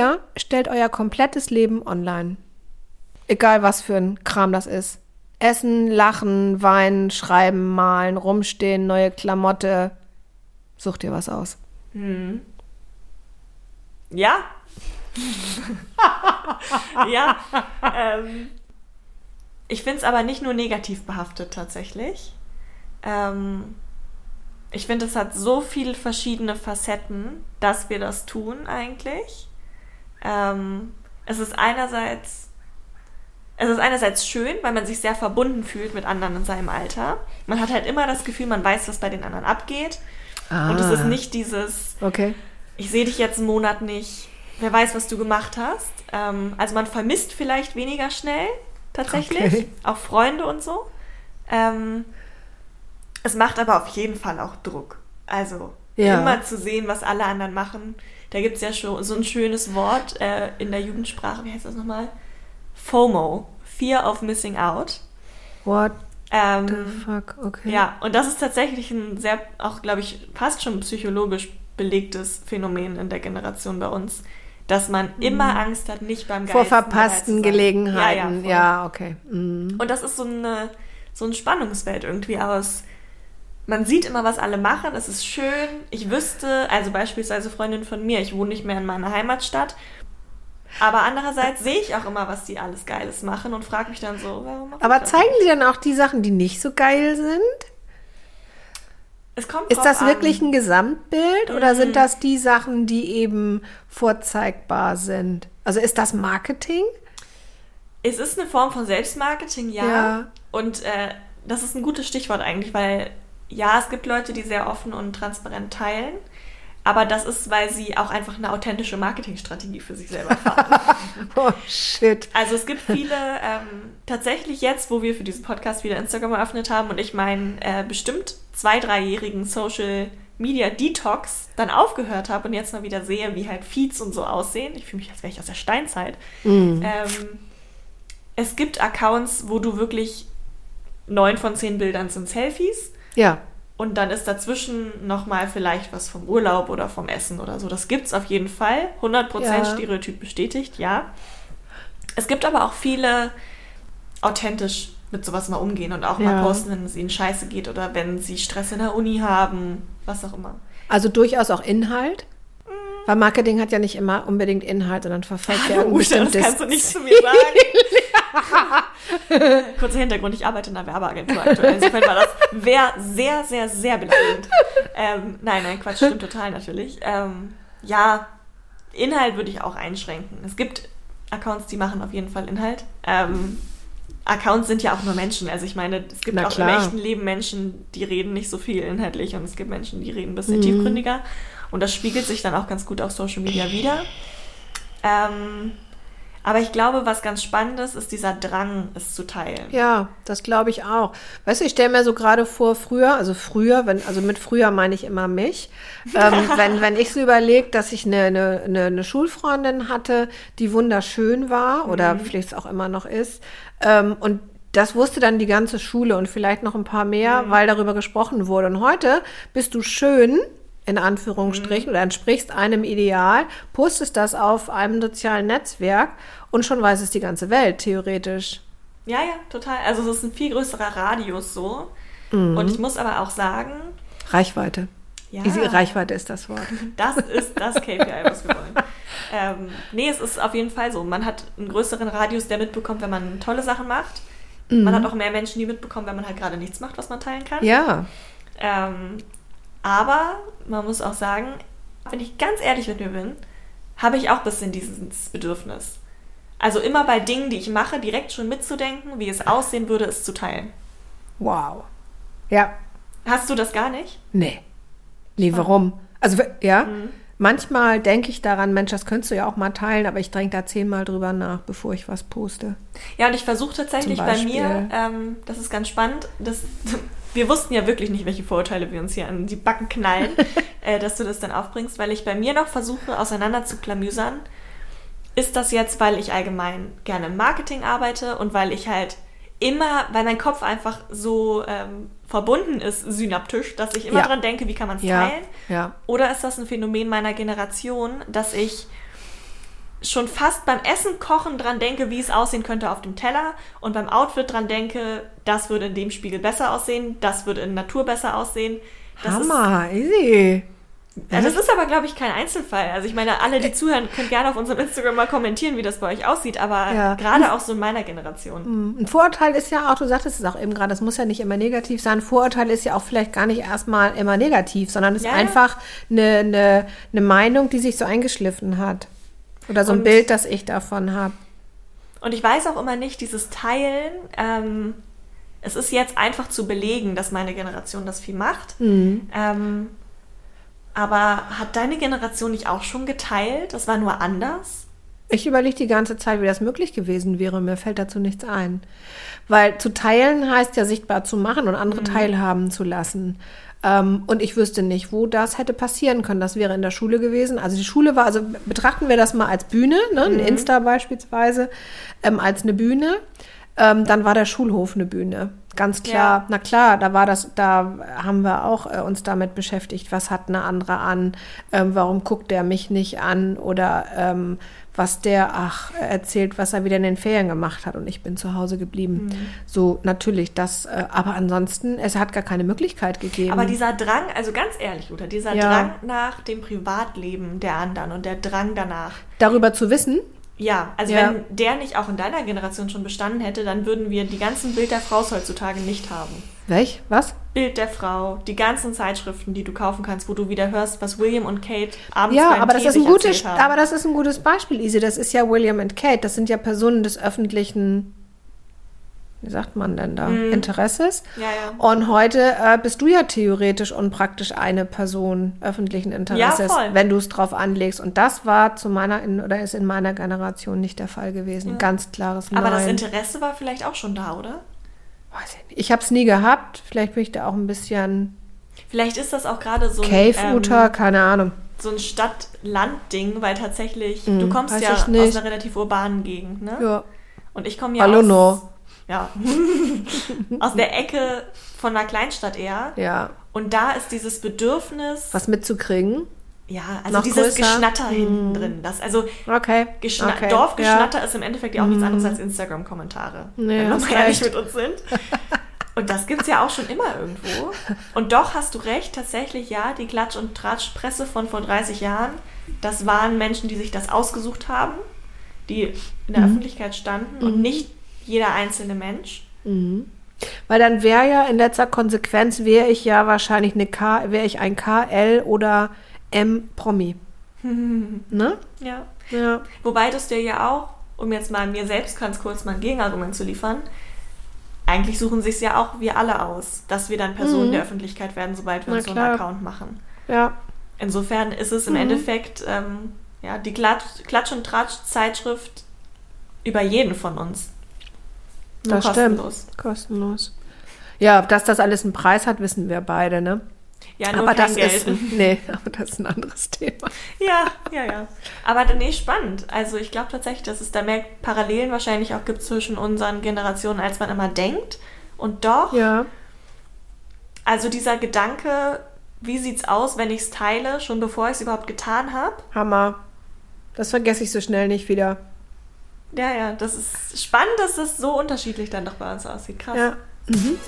Ihr stellt euer komplettes Leben online. Egal was für ein Kram das ist. Essen, lachen, weinen, schreiben, malen, rumstehen, neue Klamotte. Sucht ihr was aus. Hm. Ja. ja. Ähm, ich finde es aber nicht nur negativ behaftet tatsächlich. Ähm, ich finde, es hat so viele verschiedene Facetten, dass wir das tun eigentlich. Ähm, es ist einerseits es ist einerseits schön, weil man sich sehr verbunden fühlt mit anderen in seinem Alter. Man hat halt immer das Gefühl, man weiß, was bei den anderen abgeht. Ah. Und es ist nicht dieses, okay. ich sehe dich jetzt einen Monat nicht, wer weiß, was du gemacht hast. Ähm, also man vermisst vielleicht weniger schnell tatsächlich, okay. auch Freunde und so. Ähm, es macht aber auf jeden Fall auch Druck. Also ja. immer zu sehen, was alle anderen machen. Da gibt es ja schon so ein schönes Wort äh, in der Jugendsprache, wie heißt das nochmal? FOMO, Fear of Missing Out. What ähm, the fuck, okay. Ja, und das ist tatsächlich ein sehr, auch glaube ich, fast schon psychologisch belegtes Phänomen in der Generation bei uns, dass man mhm. immer Angst hat, nicht beim Geist Vor verpassten Gelegenheiten, ja, ja, ja okay. Mhm. Und das ist so eine, so ein Spannungsfeld irgendwie aus. Man sieht immer, was alle machen, es ist schön. Ich wüsste, also beispielsweise Freundin von mir, ich wohne nicht mehr in meiner Heimatstadt aber andererseits sehe ich auch immer, was die alles Geiles machen und frage mich dann so, warum Aber zeigen die dann auch die Sachen, die nicht so geil sind? Es kommt Ist das an. wirklich ein Gesamtbild mhm. oder sind das die Sachen, die eben vorzeigbar sind? Also ist das Marketing? Es ist eine Form von Selbstmarketing, ja. ja. Und äh, das ist ein gutes Stichwort eigentlich, weil ja, es gibt Leute, die sehr offen und transparent teilen. Aber das ist, weil sie auch einfach eine authentische Marketingstrategie für sich selber fahren. oh shit. Also es gibt viele, ähm, tatsächlich jetzt, wo wir für diesen Podcast wieder Instagram eröffnet haben und ich meinen äh, bestimmt zwei, dreijährigen Social Media Detox dann aufgehört habe und jetzt mal wieder sehe, wie halt Feeds und so aussehen. Ich fühle mich, als wäre ich aus der Steinzeit. Mm. Ähm, es gibt Accounts, wo du wirklich neun von zehn Bildern sind Selfies. Ja. Und dann ist dazwischen nochmal vielleicht was vom Urlaub oder vom Essen oder so. Das gibt es auf jeden Fall. 100% ja. Stereotyp bestätigt, ja. Es gibt aber auch viele authentisch mit sowas mal umgehen und auch ja. mal posten, wenn es ihnen scheiße geht oder wenn sie Stress in der Uni haben, was auch immer. Also durchaus auch Inhalt? Mhm. Weil Marketing hat ja nicht immer unbedingt Inhalt, sondern verfolgt ja ein bestimmtes Das kannst du nicht zu mir sagen. Kurzer Hintergrund, ich arbeite in einer Werbeagentur aktuell. Insofern war das wär sehr, sehr, sehr beleidigend. Ähm, nein, nein, Quatsch, stimmt total natürlich. Ähm, ja, Inhalt würde ich auch einschränken. Es gibt Accounts, die machen auf jeden Fall Inhalt. Ähm, Accounts sind ja auch nur Menschen. Also ich meine, es gibt auch im echten Leben Menschen, die reden nicht so viel inhaltlich und es gibt Menschen, die reden ein bisschen mhm. tiefgründiger. Und das spiegelt sich dann auch ganz gut auf Social Media wieder. Ähm, aber ich glaube, was ganz spannend ist, dieser Drang, es zu teilen. Ja, das glaube ich auch. Weißt du, ich stelle mir so gerade vor, früher, also früher, wenn, also mit früher meine ich immer mich, ähm, wenn, wenn ich so überlege, dass ich eine, eine, eine, eine, Schulfreundin hatte, die wunderschön war oder mhm. vielleicht auch immer noch ist, ähm, und das wusste dann die ganze Schule und vielleicht noch ein paar mehr, mhm. weil darüber gesprochen wurde. Und heute bist du schön, in Anführungsstrichen, mhm. oder entsprichst einem Ideal, postest das auf einem sozialen Netzwerk und schon weiß es die ganze Welt, theoretisch. Ja, ja, total. Also es ist ein viel größerer Radius so. Mhm. Und ich muss aber auch sagen. Reichweite. Ja. Easy, Reichweite ist das Wort. Das ist das KPI, was wir wollen. ähm, nee, es ist auf jeden Fall so. Man hat einen größeren Radius, der mitbekommt, wenn man tolle Sachen macht. Mhm. Man hat auch mehr Menschen, die mitbekommen, wenn man halt gerade nichts macht, was man teilen kann. Ja. Ähm, aber man muss auch sagen, wenn ich ganz ehrlich mit mir bin, habe ich auch ein bisschen dieses Bedürfnis. Also immer bei Dingen, die ich mache, direkt schon mitzudenken, wie es aussehen würde, es zu teilen. Wow. Ja. Hast du das gar nicht? Nee. Nee, warum? Also, ja. Mhm. Manchmal denke ich daran, Mensch, das könntest du ja auch mal teilen, aber ich denke da zehnmal drüber nach, bevor ich was poste. Ja, und ich versuche tatsächlich bei mir, ähm, das ist ganz spannend, dass, wir wussten ja wirklich nicht, welche Vorurteile wir uns hier an die Backen knallen, äh, dass du das dann aufbringst, weil ich bei mir noch versuche, auseinander zu klamüsern. Ist das jetzt, weil ich allgemein gerne im Marketing arbeite und weil ich halt immer, weil mein Kopf einfach so ähm, verbunden ist, synaptisch, dass ich immer Ja. dran denke, wie kann man es Ja, teilen? ja. Oder ist das ein Phänomen meiner Generation, dass ich schon fast beim Essen kochen dran denke, wie es aussehen könnte auf dem Teller und beim Outfit dran denke, das würde in dem Spiegel besser aussehen, das würde in Natur besser aussehen. Das Hammer, easy. Ist, ja, das ist aber, glaube ich, kein Einzelfall. Also ich meine, alle, die zuhören, können gerne auf unserem Instagram mal kommentieren, wie das bei euch aussieht, aber Ja. gerade auch so in meiner Generation. Ein Vorurteil ist ja auch, du sagtest es auch eben gerade, das muss ja nicht immer negativ sein. Vorurteil ist ja auch vielleicht gar nicht erstmal immer negativ, sondern es Ja, ist einfach eine, eine, eine Meinung, die sich so eingeschliffen hat. Oder so ein Und- Bild, das ich davon habe. Und ich weiß auch immer nicht, dieses Teilen, ähm, es ist jetzt einfach zu belegen, dass meine Generation das viel macht. Ähm, aber hat deine Generation nicht auch schon geteilt? Das war nur anders? Ich überlege die ganze Zeit, wie das möglich gewesen wäre. Mir fällt dazu nichts ein. Weil zu teilen heißt ja sichtbar zu machen und andere teilhaben zu lassen. Ähm, und ich wüsste nicht, wo das hätte passieren können. Das wäre in der Schule gewesen. Also die Schule war, also betrachten wir das mal als Bühne, ne? ein Insta beispielsweise, ähm, als eine Bühne. Ähm, dann war der Schulhof eine Bühne. Ganz klar. Ja. Na klar, da war das, da haben wir auch äh, uns damit beschäftigt. Was hat eine andere an? Ähm, warum guckt der mich nicht an? Oder ähm, was der, ach, erzählt, was er wieder in den Ferien gemacht hat und ich bin zu Hause geblieben. Mhm. So, natürlich, das, äh, aber ansonsten, es hat gar keine Möglichkeit gegeben. Aber dieser Drang, also ganz ehrlich, Luther, dieser Ja. Drang nach dem Privatleben der anderen und der Drang danach. Darüber zu wissen, Ja, also Ja. wenn der nicht auch in deiner Generation schon bestanden hätte, dann würden wir die ganzen Bild der Frau heutzutage nicht haben. welch, was? Bild der Frau, die ganzen Zeitschriften, die du kaufen kannst, wo du wieder hörst, was William und Kate abends Ja, beim aber das Tee ist ein gutes, aber das ist ein gutes Beispiel, Ise. Das ist ja William und Kate. Das sind ja Personen des öffentlichen, wie sagt man denn da, Mhm. Interesses. Ja, ja. Und heute äh, bist du ja theoretisch und praktisch eine Person öffentlichen Interesses, voll. wenn du es drauf anlegst. Und das war zu meiner in, oder ist in meiner Generation nicht der Fall gewesen. Ganz klares Nein. Aber das Interesse war vielleicht auch schon da, oder? Weiß ich nicht. Ich habe es nie gehabt. Vielleicht bin ich da auch ein bisschen Vielleicht ist das auch gerade so ein, Cave-Uter, ähm, keine Ahnung. so ein Stadt-Land-Ding, weil tatsächlich, du kommst Mhm, weiß ja ich nicht. aus einer relativ urbanen Gegend, ne? Ja. Und ich komme ja Hallo, aus, no. Ja, aus der Ecke von einer Kleinstadt eher. ja, Und da ist dieses Bedürfnis, was mitzukriegen. ja, also noch dieses größer? Geschnatter hinten drin. Das, also Okay. Geschna okay. Dorfgeschnatter ist im Endeffekt ja auch nichts anderes als Instagram-Kommentare. Nee, wenn wir mal ehrlich mit uns sind. Und das gibt's ja auch schon immer irgendwo. Und doch hast du recht, tatsächlich, ja, die Klatsch- und Tratschpresse von vor 30 Jahren, das waren Menschen, die sich das ausgesucht haben, die in Mhm. der Öffentlichkeit standen und nicht jeder einzelne Mensch. Weil dann wäre ja in letzter Konsequenz wäre ich ja wahrscheinlich eine K, wäre ich ein KL oder M Promi. ne? Ja. Ja. Wobei du es dir ja auch, um jetzt mal mir selbst ganz kurz mal ein Gegenargument zu liefern, eigentlich suchen sich ja auch wir alle aus, dass wir dann Personen der Öffentlichkeit werden, sobald wir Mhm. Na uns so einen. Account machen. Ja. Insofern ist Mhm. es im Endeffekt ähm, ja, die Klatsch, Klatsch- und Tratsch-Zeitschrift über jeden von uns. Nur Das kostenlos. stimmt. Kostenlos. Ja, dass das alles einen Preis hat, wissen wir beide, ne? Ja, nur aber das Geld. ist ein, nee, aber das ist ein anderes Thema. ja, ja, ja. Aber dann nee, spannend. Also ich glaube tatsächlich, dass es da mehr Parallelen wahrscheinlich auch gibt zwischen unseren Generationen, als man immer denkt. Und doch, Ja. also dieser Gedanke, wie sieht's aus, wenn ich es teile, schon bevor ich es überhaupt getan habe. Hammer. Das vergesse ich so schnell nicht wieder. Ja, ja, das ist spannend, dass das so unterschiedlich dann doch bei uns aussieht. Krass. Ja. Mhm.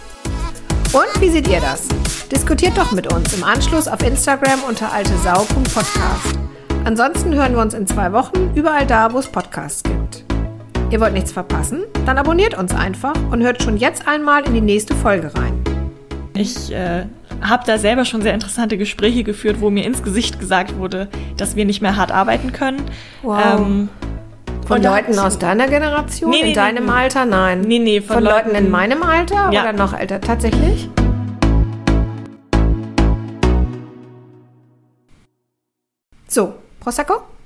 Und wie seht ihr das? Diskutiert doch mit uns im Anschluss auf Instagram unter altesau.podcast. Ansonsten hören wir uns in zwei Wochen überall da, wo es Podcasts gibt. Ihr wollt nichts verpassen? Dann abonniert uns einfach und hört schon jetzt einmal in die nächste Folge rein. Ich äh, habe da selber schon sehr interessante Gespräche geführt, wo mir ins Gesicht gesagt wurde, dass wir nicht mehr hart arbeiten können. Wow. Ähm, Von und Leuten aus deiner Generation? Nee, nee, in deinem nee. Alter? Nein. Nee, nee, von von, Leuten, Leuten- in meinem Alter Ja. oder noch älter? Tatsächlich? So, Prosecco?